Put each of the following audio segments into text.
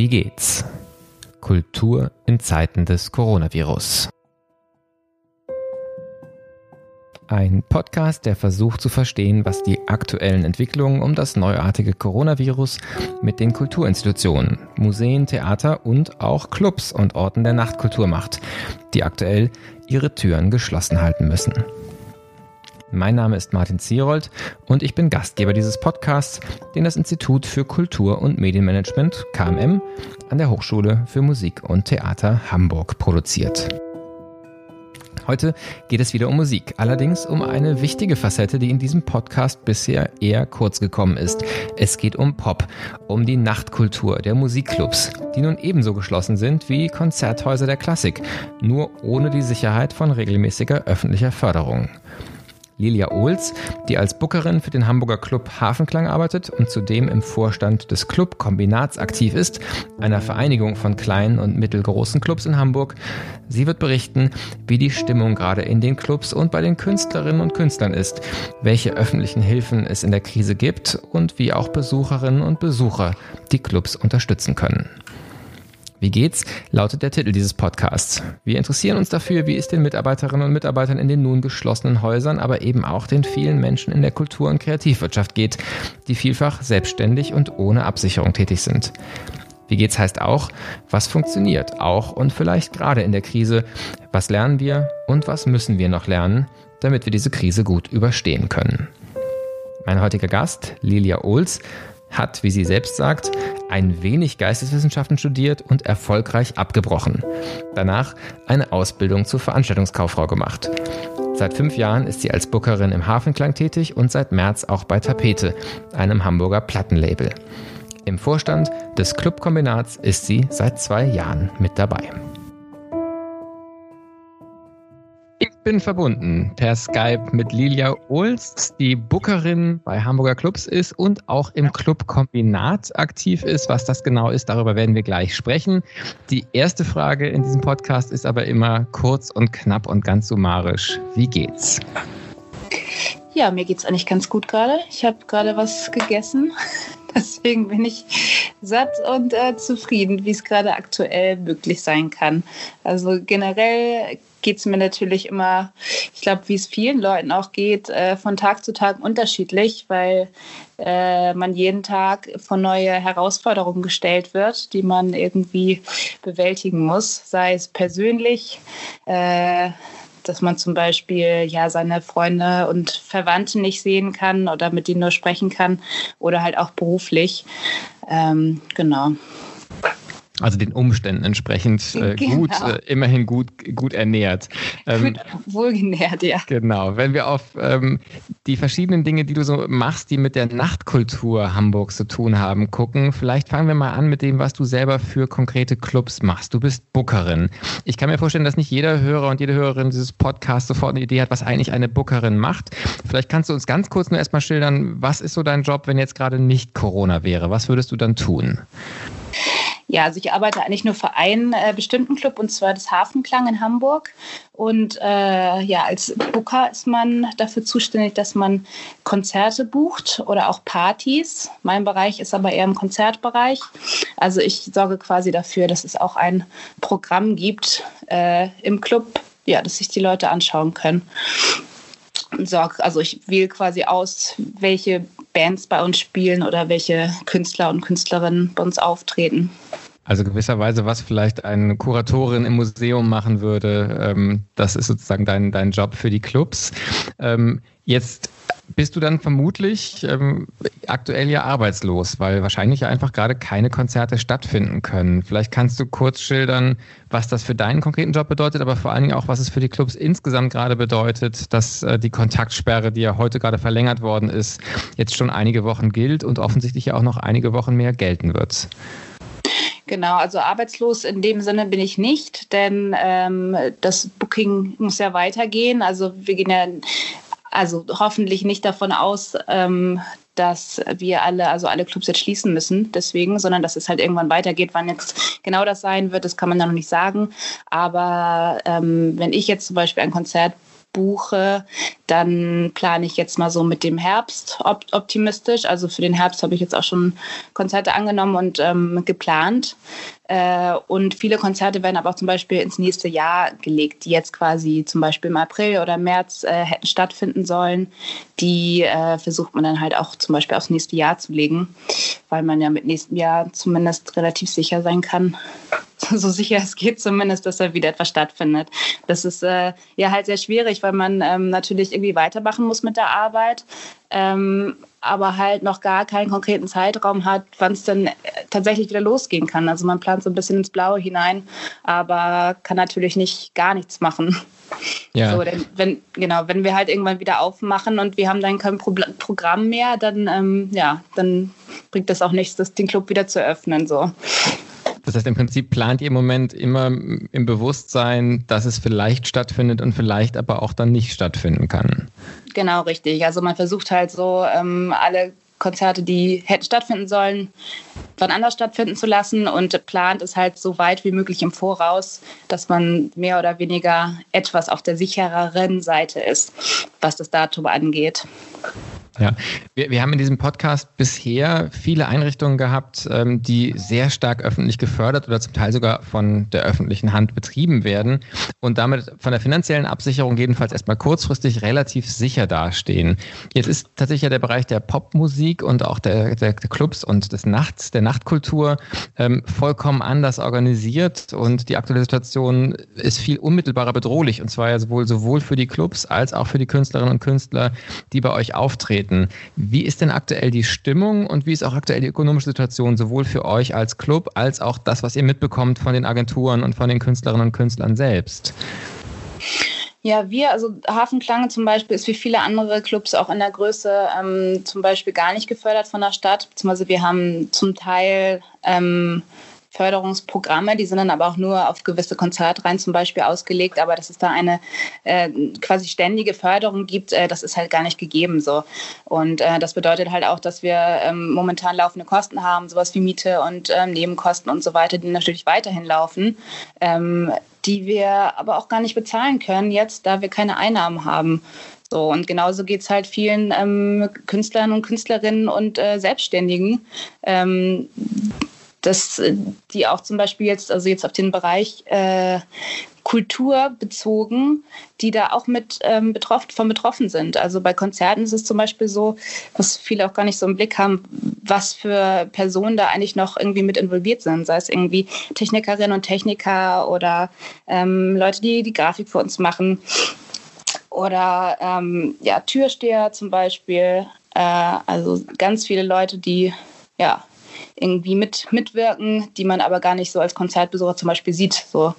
Wie geht's? Kultur in Zeiten des Coronavirus. Ein Podcast, der versucht zu verstehen, was die aktuellen Entwicklungen um das neuartige Coronavirus mit den Kulturinstitutionen, Museen, Theater und auch Clubs und Orten der Nachtkultur macht, die aktuell ihre Türen geschlossen halten müssen. Mein Name ist Martin Zierold und ich bin Gastgeber dieses Podcasts, den das Institut für Kultur- und Medienmanagement KMM an der Hochschule für Musik und Theater Hamburg produziert. Heute geht es wieder um Musik, allerdings um eine wichtige Facette, die in diesem Podcast bisher eher kurz gekommen ist. Es geht um Pop, um die Nachtkultur der Musikclubs, die nun ebenso geschlossen sind wie Konzerthäuser der Klassik, nur ohne die Sicherheit von regelmäßiger öffentlicher Förderung. Lilia Ohls, die als Bookerin für den Hamburger Club Hafenklang arbeitet und zudem im Vorstand des Club Kombinats aktiv ist, einer Vereinigung von kleinen und mittelgroßen Clubs in Hamburg. Sie wird berichten, wie die Stimmung gerade in den Clubs und bei den Künstlerinnen und Künstlern ist, welche öffentlichen Hilfen es in der Krise gibt und wie auch Besucherinnen und Besucher die Clubs unterstützen können. Wie geht's? lautet der Titel dieses Podcasts. Wir interessieren uns dafür, wie es den Mitarbeiterinnen und Mitarbeitern in den nun geschlossenen Häusern, aber eben auch den vielen Menschen in der Kultur- und Kreativwirtschaft geht, die vielfach selbstständig und ohne Absicherung tätig sind. Wie geht's heißt auch, was funktioniert, auch und vielleicht gerade in der Krise, was lernen wir und was müssen wir noch lernen, damit wir diese Krise gut überstehen können. Mein heutiger Gast, Lilia Ohls, hat, wie sie selbst sagt, ein wenig Geisteswissenschaften studiert und erfolgreich abgebrochen. Danach eine Ausbildung zur Veranstaltungskauffrau gemacht. Seit fünf Jahren ist sie als Bookerin im Hafenklang tätig und seit März auch bei Tapete, einem Hamburger Plattenlabel. Im Vorstand des Clubkombinats ist sie seit zwei Jahren mit dabei. Bin verbunden per Skype mit Lilia Ohls, die Bookerin bei Hamburger Clubs ist und auch im Club Kombinat aktiv ist. Was das genau ist, darüber werden wir gleich sprechen. Die erste Frage in diesem Podcast ist aber immer kurz und knapp und ganz summarisch. Wie geht's? Ja, mir geht's eigentlich ganz gut gerade. Ich habe gerade was gegessen. Deswegen bin ich satt und äh, zufrieden, wie es gerade aktuell möglich sein kann. Also generell geht es mir natürlich immer, ich glaube, wie es vielen Leuten auch geht, äh, von Tag zu Tag unterschiedlich, weil äh, man jeden Tag vor neue Herausforderungen gestellt wird, die man irgendwie bewältigen muss, sei es persönlich, äh, dass man zum Beispiel ja seine Freunde und Verwandte nicht sehen kann oder mit denen nur sprechen kann oder halt auch beruflich. Ähm, genau. Also den Umständen entsprechend äh, genau. gut, äh, immerhin gut, gut ernährt. Ähm, gut wohlgenährt, ja. Genau. Wenn wir auf ähm, die verschiedenen Dinge, die du so machst, die mit der Nachtkultur Hamburgs zu tun haben, gucken, vielleicht fangen wir mal an mit dem, was du selber für konkrete Clubs machst. Du bist Bookerin. Ich kann mir vorstellen, dass nicht jeder Hörer und jede Hörerin dieses Podcasts sofort eine Idee hat, was eigentlich eine Bookerin macht. Vielleicht kannst du uns ganz kurz nur erstmal schildern, was ist so dein Job, wenn jetzt gerade nicht Corona wäre? Was würdest du dann tun? Ja, also ich arbeite eigentlich nur für einen äh, bestimmten Club und zwar das Hafenklang in Hamburg. Und äh, ja, als Booker ist man dafür zuständig, dass man Konzerte bucht oder auch Partys. Mein Bereich ist aber eher im Konzertbereich. Also ich sorge quasi dafür, dass es auch ein Programm gibt äh, im Club, ja, dass sich die Leute anschauen können. Sorge, also ich wähle quasi aus, welche Bands bei uns spielen oder welche Künstler und Künstlerinnen bei uns auftreten. Also gewisserweise, was vielleicht eine Kuratorin im Museum machen würde, ähm, das ist sozusagen dein, dein Job für die Clubs. Ähm, jetzt bist du dann vermutlich ähm, aktuell ja arbeitslos, weil wahrscheinlich ja einfach gerade keine Konzerte stattfinden können. Vielleicht kannst du kurz schildern, was das für deinen konkreten Job bedeutet, aber vor allen Dingen auch, was es für die Clubs insgesamt gerade bedeutet, dass äh, die Kontaktsperre, die ja heute gerade verlängert worden ist, jetzt schon einige Wochen gilt und offensichtlich ja auch noch einige Wochen mehr gelten wird. Genau, also arbeitslos in dem Sinne bin ich nicht, denn ähm, das Booking muss ja weitergehen. Also wir gehen ja also hoffentlich nicht davon aus, ähm, dass wir alle, also alle Clubs jetzt schließen müssen, deswegen, sondern dass es halt irgendwann weitergeht. Wann jetzt genau das sein wird, das kann man dann noch nicht sagen. Aber ähm, wenn ich jetzt zum Beispiel ein Konzert buche, dann plane ich jetzt mal so mit dem Herbst op optimistisch. Also für den Herbst habe ich jetzt auch schon Konzerte angenommen und ähm, geplant. Äh, und viele Konzerte werden aber auch zum Beispiel ins nächste Jahr gelegt, die jetzt quasi zum Beispiel im April oder März äh, hätten stattfinden sollen. Die äh, versucht man dann halt auch zum Beispiel aufs nächste Jahr zu legen, weil man ja mit nächstem Jahr zumindest relativ sicher sein kann, so sicher es geht zumindest, dass da wieder etwas stattfindet. Das ist äh, ja halt sehr schwierig, weil man ähm, natürlich irgendwie weitermachen muss mit der Arbeit, ähm, aber halt noch gar keinen konkreten Zeitraum hat, wann es dann tatsächlich wieder losgehen kann. Also man plant so ein bisschen ins Blaue hinein, aber kann natürlich nicht gar nichts machen. Ja. So, wenn, genau, wenn wir halt irgendwann wieder aufmachen und wir haben dann kein Pro Programm mehr, dann, ähm, ja, dann bringt das auch nichts, das, den Club wieder zu öffnen. So. Das heißt, im Prinzip plant ihr im Moment immer im Bewusstsein, dass es vielleicht stattfindet und vielleicht aber auch dann nicht stattfinden kann. Genau, richtig. Also man versucht halt so ähm, alle Konzerte, die hätten stattfinden sollen, wann anders stattfinden zu lassen und plant es halt so weit wie möglich im Voraus, dass man mehr oder weniger etwas auf der sichereren Seite ist, was das Datum angeht. Ja, wir, wir haben in diesem Podcast bisher viele Einrichtungen gehabt, ähm, die sehr stark öffentlich gefördert oder zum Teil sogar von der öffentlichen Hand betrieben werden und damit von der finanziellen Absicherung jedenfalls erstmal kurzfristig relativ sicher dastehen. Jetzt ist tatsächlich ja der Bereich der Popmusik und auch der, der, der Clubs und des Nachts, der Nachtkultur ähm, vollkommen anders organisiert und die aktuelle Situation ist viel unmittelbarer bedrohlich und zwar ja sowohl, sowohl für die Clubs als auch für die Künstlerinnen und Künstler, die bei euch auftreten treten. Wie ist denn aktuell die Stimmung und wie ist auch aktuell die ökonomische Situation, sowohl für euch als Club als auch das, was ihr mitbekommt von den Agenturen und von den Künstlerinnen und Künstlern selbst? Ja, wir, also Hafenklange zum Beispiel ist wie viele andere Clubs auch in der Größe ähm, zum Beispiel gar nicht gefördert von der Stadt, beziehungsweise wir haben zum Teil ähm, Förderungsprogramme, die sind dann aber auch nur auf gewisse Konzertreihen zum Beispiel ausgelegt, aber dass es da eine äh, quasi ständige Förderung gibt, äh, das ist halt gar nicht gegeben so. Und äh, das bedeutet halt auch, dass wir ähm, momentan laufende Kosten haben, sowas wie Miete und ähm, Nebenkosten und so weiter, die natürlich weiterhin laufen. Ähm, die wir aber auch gar nicht bezahlen können jetzt, da wir keine Einnahmen haben. So, und genauso geht es halt vielen ähm, Künstlern und Künstlerinnen und äh, Selbstständigen, ähm, dass äh, die auch zum Beispiel jetzt, also jetzt auf den Bereich äh, Kultur bezogen, die da auch mit ähm, betroffen, von betroffen sind. Also bei Konzerten ist es zum Beispiel so, was viele auch gar nicht so im Blick haben, was für Personen da eigentlich noch irgendwie mit involviert sind. Sei es irgendwie Technikerinnen und Techniker oder ähm, Leute, die die Grafik für uns machen. Oder ähm, ja, Türsteher zum Beispiel. Äh, also ganz viele Leute, die ja irgendwie mit, mitwirken, die man aber gar nicht so als Konzertbesucher zum Beispiel sieht. So.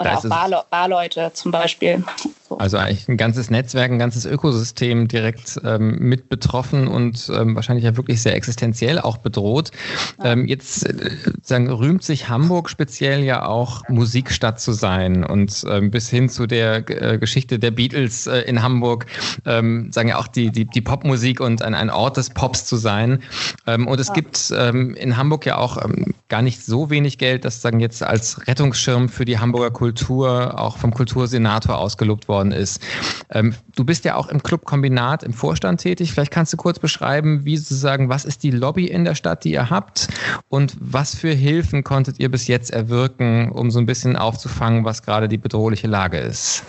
Oder auch Barle Barleute zum Beispiel. So. Also eigentlich ein ganzes Netzwerk, ein ganzes Ökosystem direkt ähm, mit betroffen und ähm, wahrscheinlich ja wirklich sehr existenziell auch bedroht. Ja. Ähm, jetzt äh, sagen, rühmt sich Hamburg speziell ja auch Musikstadt zu sein und ähm, bis hin zu der äh, Geschichte der Beatles äh, in Hamburg ähm, sagen ja auch die, die, die Popmusik und ein, ein Ort des Pops zu sein. Ähm, und es ja. gibt in Hamburg ja auch gar nicht so wenig Geld, das sagen jetzt als Rettungsschirm für die Hamburger Kultur Kultur auch vom Kultursenator ausgelobt worden ist. Ähm, du bist ja auch im Clubkombinat im Vorstand tätig. Vielleicht kannst du kurz beschreiben, wie sozusagen, was ist die Lobby in der Stadt, die ihr habt und was für Hilfen konntet ihr bis jetzt erwirken, um so ein bisschen aufzufangen, was gerade die bedrohliche Lage ist?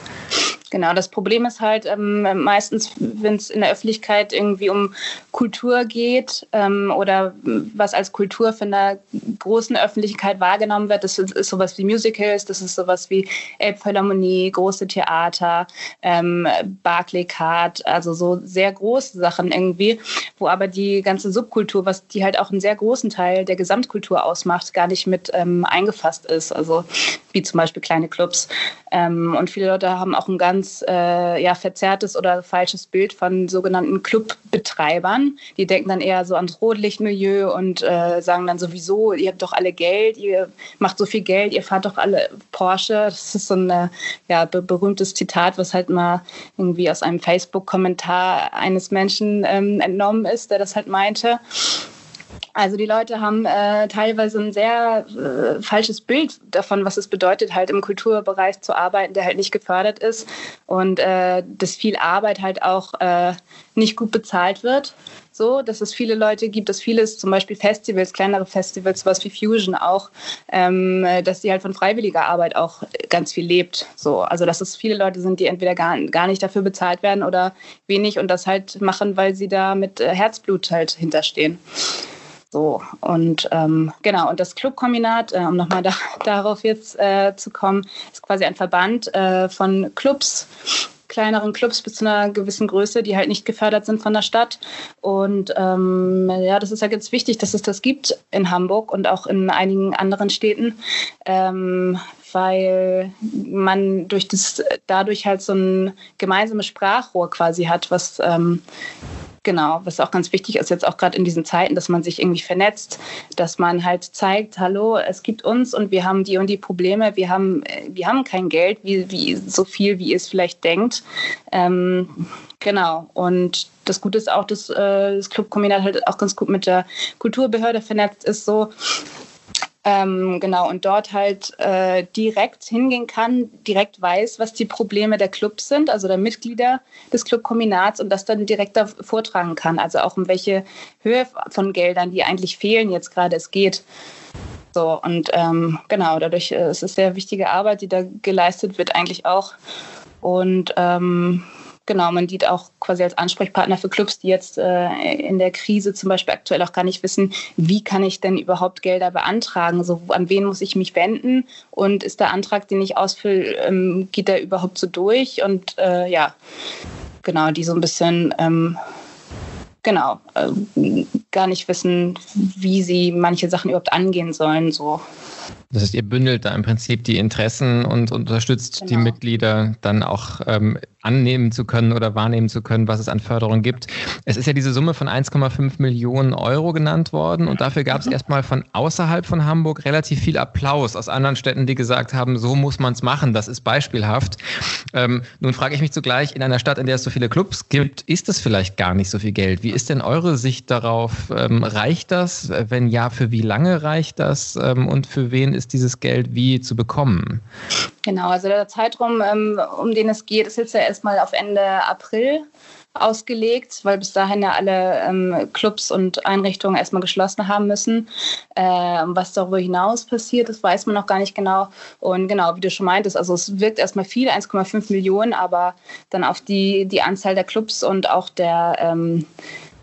Genau, das Problem ist halt ähm, meistens, wenn es in der Öffentlichkeit irgendwie um Kultur geht ähm, oder was als Kultur von der großen Öffentlichkeit wahrgenommen wird, das ist, ist sowas wie Musicals, das ist sowas wie Elbphilharmonie, große Theater, ähm, Barclaycard, also so sehr große Sachen irgendwie, wo aber die ganze Subkultur, was die halt auch einen sehr großen Teil der Gesamtkultur ausmacht, gar nicht mit ähm, eingefasst ist. Also wie zum Beispiel kleine Clubs. Ähm, und viele Leute haben auch ein ganz äh, ja, verzerrtes oder falsches Bild von sogenannten Clubbetreibern. Die denken dann eher so ans Rotlichtmilieu und äh, sagen dann sowieso, ihr habt doch alle Geld, ihr macht so viel Geld, ihr fahrt doch alle Porsche. Das ist so ein äh, ja, be berühmtes Zitat, was halt mal irgendwie aus einem Facebook-Kommentar eines Menschen ähm, entnommen ist, der das halt meinte. Also die Leute haben äh, teilweise ein sehr äh, falsches Bild davon, was es bedeutet, halt im Kulturbereich zu arbeiten, der halt nicht gefördert ist und äh, dass viel Arbeit halt auch äh, nicht gut bezahlt wird. So, dass es viele Leute gibt, dass vieles, zum Beispiel Festivals, kleinere Festivals, sowas wie Fusion auch, ähm, dass die halt von freiwilliger Arbeit auch ganz viel lebt. So, also dass es viele Leute sind, die entweder gar, gar nicht dafür bezahlt werden oder wenig und das halt machen, weil sie da mit äh, Herzblut halt hinterstehen. So, und ähm, genau, und das Clubkombinat, äh, um nochmal da, darauf jetzt äh, zu kommen, ist quasi ein Verband äh, von Clubs, kleineren Clubs bis zu einer gewissen Größe, die halt nicht gefördert sind von der Stadt. Und ähm, ja, das ist ja ganz wichtig, dass es das gibt in Hamburg und auch in einigen anderen Städten. Ähm, weil man durch das dadurch halt so ein gemeinsames Sprachrohr quasi hat, was ähm, Genau, was auch ganz wichtig ist jetzt auch gerade in diesen Zeiten, dass man sich irgendwie vernetzt, dass man halt zeigt, hallo, es gibt uns und wir haben die und die Probleme, wir haben, äh, wir haben kein Geld, wie, wie so viel, wie ihr es vielleicht denkt. Ähm, genau, und das Gute ist auch, dass äh, das Clubkombinat halt auch ganz gut mit der Kulturbehörde vernetzt ist, so ähm, genau, und dort halt äh, direkt hingehen kann, direkt weiß, was die Probleme der Clubs sind, also der Mitglieder des Clubkombinats und das dann direkt da vortragen kann. Also auch um welche Höhe von Geldern, die eigentlich fehlen, jetzt gerade es geht. So, und ähm, genau, dadurch äh, es ist sehr wichtige Arbeit, die da geleistet wird, eigentlich auch. Und ähm, Genau, man dient auch quasi als Ansprechpartner für Clubs, die jetzt äh, in der Krise zum Beispiel aktuell auch gar nicht wissen, wie kann ich denn überhaupt Gelder beantragen? So, an wen muss ich mich wenden? Und ist der Antrag, den ich ausfülle, ähm, geht der überhaupt so durch? Und äh, ja, genau, die so ein bisschen ähm, genau äh, gar nicht wissen, wie sie manche Sachen überhaupt angehen sollen. So. Das heißt, ihr bündelt da im Prinzip die Interessen und unterstützt genau. die Mitglieder dann auch ähm, annehmen zu können oder wahrnehmen zu können, was es an Förderung gibt. Es ist ja diese Summe von 1,5 Millionen Euro genannt worden und dafür gab es mhm. erstmal von außerhalb von Hamburg relativ viel Applaus aus anderen Städten, die gesagt haben, so muss man es machen, das ist beispielhaft. Ähm, nun frage ich mich zugleich, in einer Stadt, in der es so viele Clubs gibt, ist es vielleicht gar nicht so viel Geld. Wie ist denn eure Sicht darauf? Ähm, reicht das? Wenn ja, für wie lange reicht das? Ähm, und für wen ist dieses Geld wie zu bekommen? Genau, also der Zeitraum, ähm, um den es geht, ist jetzt ja erstmal auf Ende April ausgelegt, weil bis dahin ja alle ähm, Clubs und Einrichtungen erstmal geschlossen haben müssen. Äh, was darüber hinaus passiert, das weiß man noch gar nicht genau. Und genau, wie du schon meintest, also es wirkt erstmal viel, 1,5 Millionen, aber dann auf die, die Anzahl der Clubs und auch der ähm,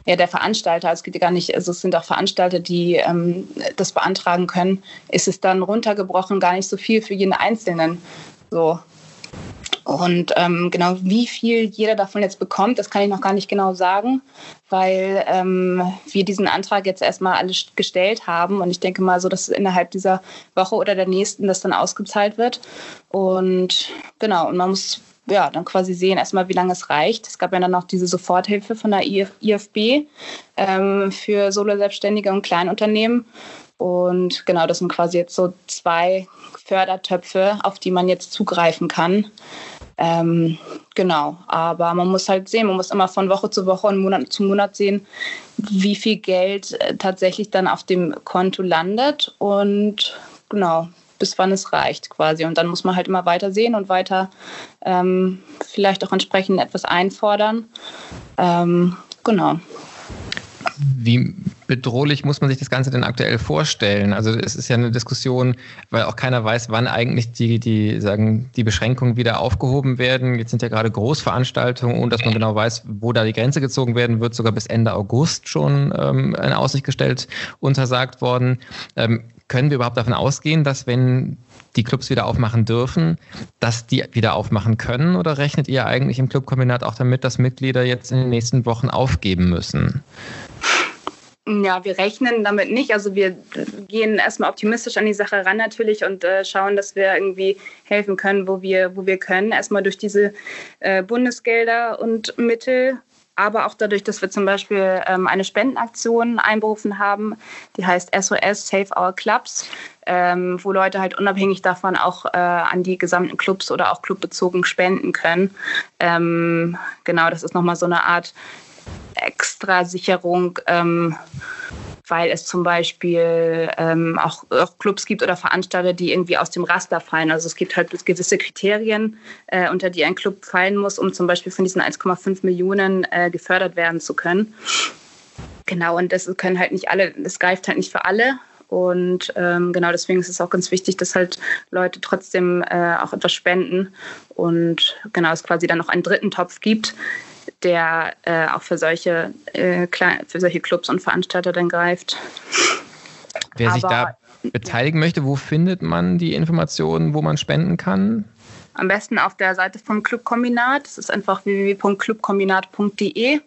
ja, der Veranstalter, es geht gar nicht, also es sind auch Veranstalter, die ähm, das beantragen können, ist es dann runtergebrochen gar nicht so viel für jeden Einzelnen. So. Und ähm, genau wie viel jeder davon jetzt bekommt, das kann ich noch gar nicht genau sagen, weil ähm, wir diesen Antrag jetzt erstmal alles gestellt haben. Und ich denke mal so, dass innerhalb dieser Woche oder der nächsten das dann ausgezahlt wird. Und genau, und man muss ja, dann quasi sehen erstmal, wie lange es reicht. Es gab ja dann noch diese Soforthilfe von der IFB ähm, für Solo-Selbstständige und Kleinunternehmen. Und genau, das sind quasi jetzt so zwei Fördertöpfe, auf die man jetzt zugreifen kann. Ähm, genau, aber man muss halt sehen, man muss immer von Woche zu Woche und Monat zu Monat sehen, wie viel Geld äh, tatsächlich dann auf dem Konto landet. Und genau, bis wann es reicht quasi. Und dann muss man halt immer weiter sehen und weiter ähm, vielleicht auch entsprechend etwas einfordern. Ähm, genau. Wie bedrohlich muss man sich das Ganze denn aktuell vorstellen? Also es ist ja eine Diskussion, weil auch keiner weiß, wann eigentlich die, die, sagen, die Beschränkungen wieder aufgehoben werden. Jetzt sind ja gerade Großveranstaltungen, ohne dass man genau weiß, wo da die Grenze gezogen werden wird, sogar bis Ende August schon ähm, in Aussicht gestellt, untersagt worden. Ähm, können wir überhaupt davon ausgehen, dass wenn die Clubs wieder aufmachen dürfen, dass die wieder aufmachen können? Oder rechnet ihr eigentlich im Clubkombinat auch damit, dass Mitglieder jetzt in den nächsten Wochen aufgeben müssen? Ja, wir rechnen damit nicht. Also wir gehen erstmal optimistisch an die Sache ran natürlich und äh, schauen, dass wir irgendwie helfen können, wo wir, wo wir können. Erstmal durch diese äh, Bundesgelder und Mittel aber auch dadurch, dass wir zum Beispiel ähm, eine Spendenaktion einberufen haben, die heißt SOS Save Our Clubs, ähm, wo Leute halt unabhängig davon auch äh, an die gesamten Clubs oder auch clubbezogen spenden können. Ähm, genau, das ist nochmal so eine Art Extrasicherung. Ähm, weil es zum Beispiel ähm, auch, auch, Clubs gibt oder Veranstalter, die irgendwie aus dem Raster fallen. Also es gibt halt gewisse Kriterien, äh, unter die ein Club fallen muss, um zum Beispiel von diesen 1,5 Millionen äh, gefördert werden zu können. Genau, und das können halt nicht alle, das greift halt nicht für alle. Und ähm, genau deswegen ist es auch ganz wichtig, dass halt Leute trotzdem äh, auch etwas spenden und genau es quasi dann noch einen dritten Topf gibt, der äh, auch für solche, äh, für solche Clubs und Veranstalter dann greift. Wer Aber, sich da beteiligen ja. möchte, wo findet man die Informationen, wo man spenden kann? Am besten auf der Seite vom Clubkombinat. Das ist einfach www.clubkombinat.de.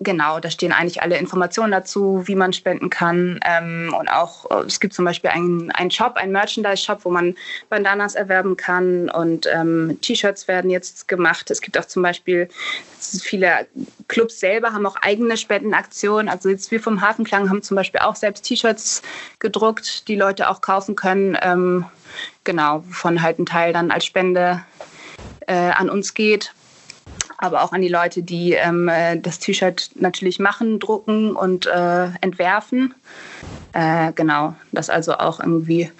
Genau, da stehen eigentlich alle Informationen dazu, wie man spenden kann. Ähm, und auch, äh, es gibt zum Beispiel einen, einen Shop, einen Merchandise-Shop, wo man Bandanas erwerben kann und ähm, T-Shirts werden jetzt gemacht. Es gibt auch zum Beispiel viele Clubs selber haben auch eigene Spendenaktionen. Also jetzt wir vom Hafenklang haben zum Beispiel auch selbst T-Shirts gedruckt, die Leute auch kaufen können. Ähm, genau, wovon halt ein Teil dann als Spende äh, an uns geht aber auch an die Leute, die ähm, äh, das T-Shirt natürlich machen, drucken und äh, entwerfen. Äh, genau, dass also auch irgendwie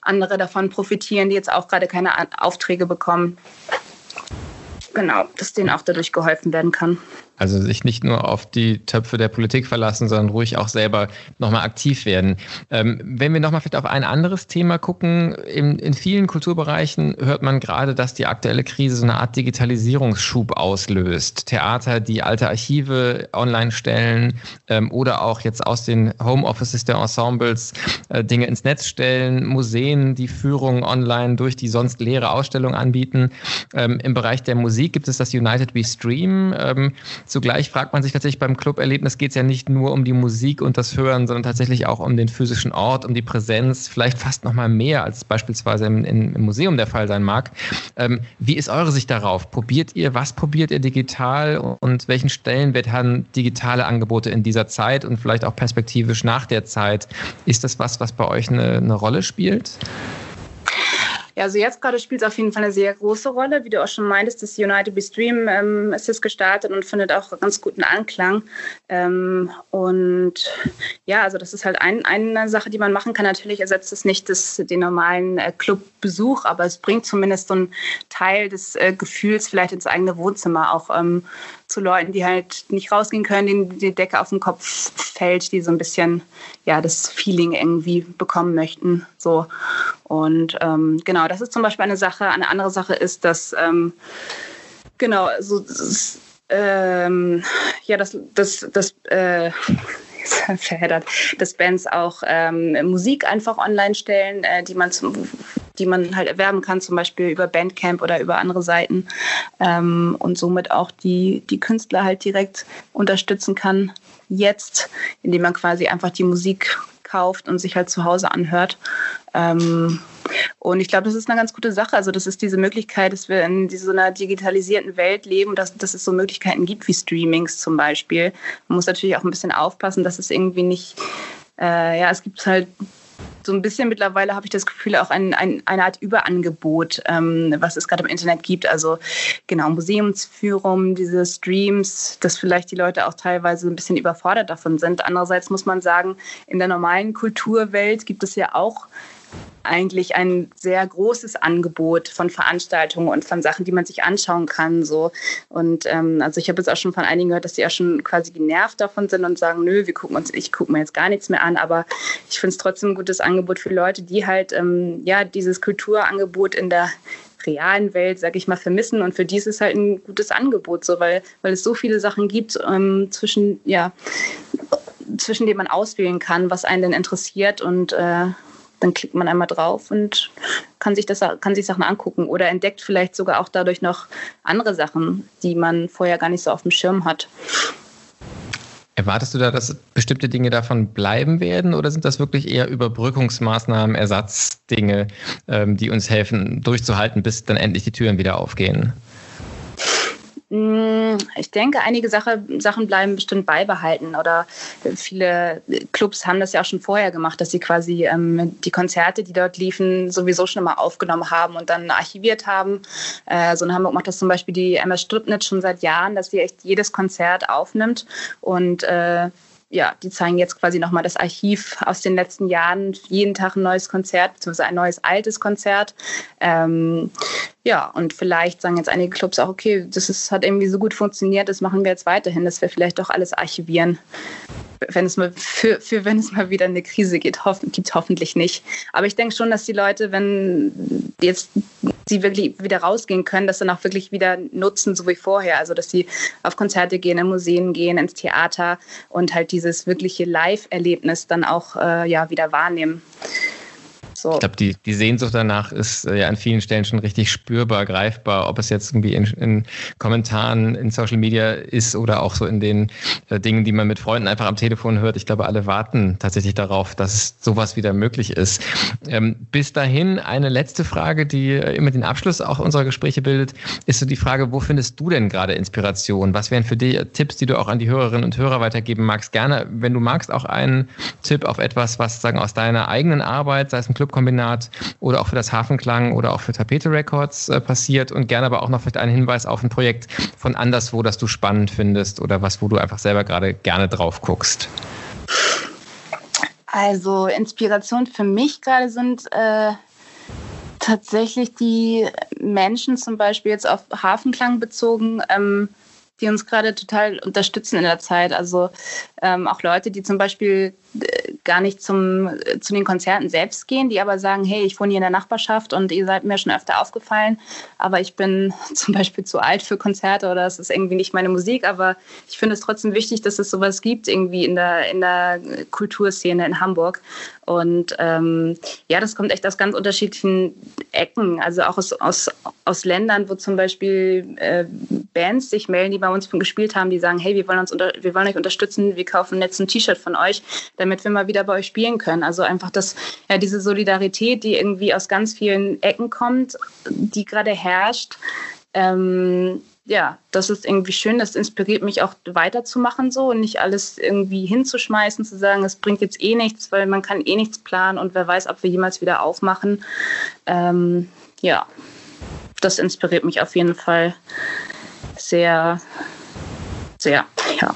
andere davon profitieren, die jetzt auch gerade keine Aufträge bekommen. Genau, dass denen auch dadurch geholfen werden kann. Also sich nicht nur auf die Töpfe der Politik verlassen, sondern ruhig auch selber nochmal aktiv werden. Ähm, wenn wir nochmal vielleicht auf ein anderes Thema gucken, in, in vielen Kulturbereichen hört man gerade, dass die aktuelle Krise so eine Art Digitalisierungsschub auslöst. Theater, die alte Archive online stellen ähm, oder auch jetzt aus den Homeoffices der Ensembles äh, Dinge ins Netz stellen, Museen, die Führungen online durch die sonst leere Ausstellung anbieten. Ähm, Im Bereich der Musik gibt es das United We Stream. Ähm, Zugleich fragt man sich tatsächlich beim Club-Erlebnis geht es ja nicht nur um die Musik und das Hören, sondern tatsächlich auch um den physischen Ort, um die Präsenz, vielleicht fast noch mal mehr, als beispielsweise im, im Museum der Fall sein mag. Ähm, wie ist eure Sicht darauf? Probiert ihr, was probiert ihr digital und welchen Stellenwert haben digitale Angebote in dieser Zeit und vielleicht auch perspektivisch nach der Zeit? Ist das was, was bei euch eine, eine Rolle spielt? Ja, also jetzt gerade spielt es auf jeden Fall eine sehr große Rolle. Wie du auch schon meintest, das United We Stream ähm, ist jetzt gestartet und findet auch ganz guten Anklang. Ähm, und ja, also das ist halt ein, eine Sache, die man machen kann. Natürlich ersetzt es nicht das, den normalen äh, Clubbesuch, aber es bringt zumindest so einen Teil des äh, Gefühls vielleicht ins eigene Wohnzimmer auch ähm, zu Leuten, die halt nicht rausgehen können, denen die Decke auf den Kopf fällt, die so ein bisschen ja das Feeling irgendwie bekommen möchten. So und ähm, genau, das ist zum Beispiel eine Sache. Eine andere Sache ist, dass ähm, genau so ähm, ja das das das äh, verheddert, dass Bands auch ähm, Musik einfach online stellen, äh, die man zum, die man halt erwerben kann, zum Beispiel über Bandcamp oder über andere Seiten ähm, und somit auch die, die Künstler halt direkt unterstützen kann jetzt, indem man quasi einfach die Musik kauft und sich halt zu Hause anhört. Ähm, und ich glaube, das ist eine ganz gute Sache. Also das ist diese Möglichkeit, dass wir in so einer digitalisierten Welt leben, dass, dass es so Möglichkeiten gibt wie Streamings zum Beispiel. Man muss natürlich auch ein bisschen aufpassen, dass es irgendwie nicht, äh, ja, es gibt halt so ein bisschen mittlerweile habe ich das Gefühl auch ein, ein, eine Art Überangebot, ähm, was es gerade im Internet gibt. Also genau Museumsführung, diese Streams, dass vielleicht die Leute auch teilweise ein bisschen überfordert davon sind. Andererseits muss man sagen, in der normalen Kulturwelt gibt es ja auch eigentlich ein sehr großes Angebot von Veranstaltungen und von Sachen, die man sich anschauen kann. So. Und ähm, also ich habe jetzt auch schon von einigen gehört, dass die ja schon quasi genervt davon sind und sagen, nö, wir gucken uns, ich gucke mir jetzt gar nichts mehr an, aber ich finde es trotzdem ein gutes Angebot für Leute, die halt ähm, ja dieses Kulturangebot in der realen Welt, sage ich mal, vermissen. Und für die ist es halt ein gutes Angebot, so weil, weil es so viele Sachen gibt ähm, zwischen, ja, zwischen denen man auswählen kann, was einen denn interessiert und äh, dann klickt man einmal drauf und kann sich, das, kann sich Sachen angucken oder entdeckt vielleicht sogar auch dadurch noch andere Sachen, die man vorher gar nicht so auf dem Schirm hat. Erwartest du da, dass bestimmte Dinge davon bleiben werden oder sind das wirklich eher Überbrückungsmaßnahmen, Ersatzdinge, ähm, die uns helfen, durchzuhalten, bis dann endlich die Türen wieder aufgehen? Mm, ich denke, einige Sache, Sachen bleiben bestimmt beibehalten oder viele Clubs haben das ja auch schon vorher gemacht, dass sie quasi ähm, die Konzerte, die dort liefen, sowieso schon mal aufgenommen haben und dann archiviert haben. Äh, so in Hamburg macht das zum Beispiel die MS Stripnitz schon seit Jahren, dass sie echt jedes Konzert aufnimmt und äh, ja, die zeigen jetzt quasi nochmal das Archiv aus den letzten Jahren, jeden Tag ein neues Konzert, beziehungsweise ein neues altes Konzert. Ähm, ja, und vielleicht sagen jetzt einige Clubs auch, okay, das ist, hat irgendwie so gut funktioniert, das machen wir jetzt weiterhin, dass wir vielleicht doch alles archivieren wenn es mal für, für wenn es mal wieder eine Krise geht, hoff, gibt hoffentlich nicht. Aber ich denke schon, dass die Leute, wenn jetzt sie wirklich wieder rausgehen können, das dann auch wirklich wieder nutzen, so wie vorher. Also dass sie auf Konzerte gehen, in Museen gehen, ins Theater und halt dieses wirkliche Live-Erlebnis dann auch äh, ja wieder wahrnehmen. So. Ich glaube, die, die Sehnsucht danach ist äh, ja an vielen Stellen schon richtig spürbar, greifbar, ob es jetzt irgendwie in, in Kommentaren in Social Media ist oder auch so in den äh, Dingen, die man mit Freunden einfach am Telefon hört. Ich glaube, alle warten tatsächlich darauf, dass sowas wieder möglich ist. Ähm, bis dahin eine letzte Frage, die äh, immer den Abschluss auch unserer Gespräche bildet, ist so die Frage, wo findest du denn gerade Inspiration? Was wären für dich Tipps, die du auch an die Hörerinnen und Hörer weitergeben magst? Gerne, wenn du magst, auch einen Tipp auf etwas, was sagen aus deiner eigenen Arbeit, sei es ein Club Kombinat oder auch für das Hafenklang oder auch für Tapete Records äh, passiert und gerne aber auch noch vielleicht einen Hinweis auf ein Projekt von anderswo, das du spannend findest oder was, wo du einfach selber gerade gerne drauf guckst. Also Inspiration für mich gerade sind äh, tatsächlich die Menschen zum Beispiel jetzt auf Hafenklang bezogen. Ähm, die uns gerade total unterstützen in der Zeit. Also ähm, auch Leute, die zum Beispiel äh, gar nicht zum, äh, zu den Konzerten selbst gehen, die aber sagen, hey, ich wohne hier in der Nachbarschaft und ihr seid mir schon öfter aufgefallen, aber ich bin zum Beispiel zu alt für Konzerte oder es ist irgendwie nicht meine Musik, aber ich finde es trotzdem wichtig, dass es sowas gibt irgendwie in der, in der Kulturszene in Hamburg. Und ähm, ja, das kommt echt aus ganz unterschiedlichen Ecken, also auch aus, aus, aus Ländern, wo zum Beispiel äh, Bands sich melden, die bei uns gespielt haben, die sagen, hey, wir wollen, uns unter, wir wollen euch unterstützen, wir kaufen jetzt ein T-Shirt von euch, damit wir mal wieder bei euch spielen können. Also einfach das, ja, diese Solidarität, die irgendwie aus ganz vielen Ecken kommt, die gerade herrscht. Ähm, ja, das ist irgendwie schön, das inspiriert mich auch weiterzumachen so und nicht alles irgendwie hinzuschmeißen, zu sagen, es bringt jetzt eh nichts, weil man kann eh nichts planen und wer weiß, ob wir jemals wieder aufmachen. Ähm, ja, das inspiriert mich auf jeden Fall sehr, sehr, ja.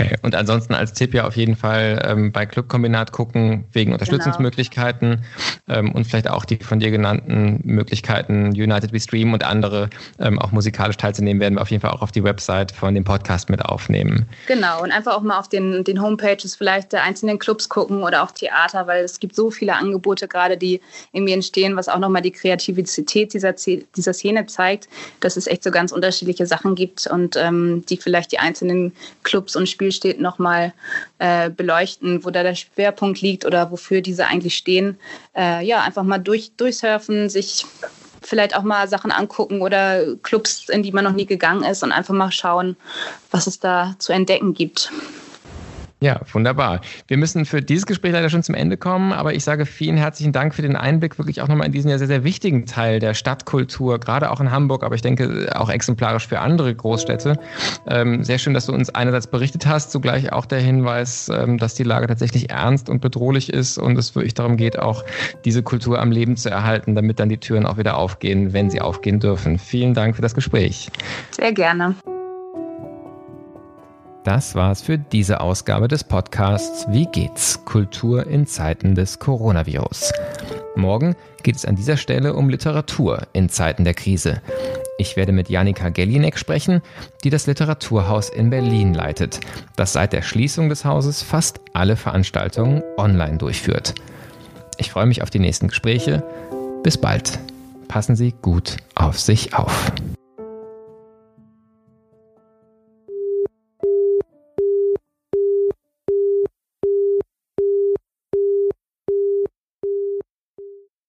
Okay, und ansonsten als Tipp ja auf jeden Fall ähm, bei Clubkombinat gucken wegen Unterstützungsmöglichkeiten genau. ähm, und vielleicht auch die von dir genannten Möglichkeiten United We Stream und andere ähm, auch musikalisch teilzunehmen, werden wir auf jeden Fall auch auf die Website von dem Podcast mit aufnehmen. Genau, und einfach auch mal auf den, den Homepages vielleicht der einzelnen Clubs gucken oder auch Theater, weil es gibt so viele Angebote gerade, die irgendwie entstehen, was auch nochmal die Kreativität dieser, dieser Szene zeigt, dass es echt so ganz unterschiedliche Sachen gibt und ähm, die vielleicht die einzelnen Clubs und Spiel steht, nochmal äh, beleuchten, wo da der Schwerpunkt liegt oder wofür diese eigentlich stehen. Äh, ja, einfach mal durch, durchsurfen, sich vielleicht auch mal Sachen angucken oder Clubs, in die man noch nie gegangen ist und einfach mal schauen, was es da zu entdecken gibt. Ja, wunderbar. Wir müssen für dieses Gespräch leider schon zum Ende kommen, aber ich sage vielen herzlichen Dank für den Einblick wirklich auch nochmal in diesen ja sehr, sehr wichtigen Teil der Stadtkultur, gerade auch in Hamburg, aber ich denke auch exemplarisch für andere Großstädte. Ähm, sehr schön, dass du uns einerseits berichtet hast, zugleich auch der Hinweis, ähm, dass die Lage tatsächlich ernst und bedrohlich ist und es wirklich darum geht, auch diese Kultur am Leben zu erhalten, damit dann die Türen auch wieder aufgehen, wenn sie aufgehen dürfen. Vielen Dank für das Gespräch. Sehr gerne. Das war's für diese Ausgabe des Podcasts Wie geht's? Kultur in Zeiten des Coronavirus. Morgen geht es an dieser Stelle um Literatur in Zeiten der Krise. Ich werde mit Janika Gellinek sprechen, die das Literaturhaus in Berlin leitet, das seit der Schließung des Hauses fast alle Veranstaltungen online durchführt. Ich freue mich auf die nächsten Gespräche. Bis bald. Passen Sie gut auf sich auf.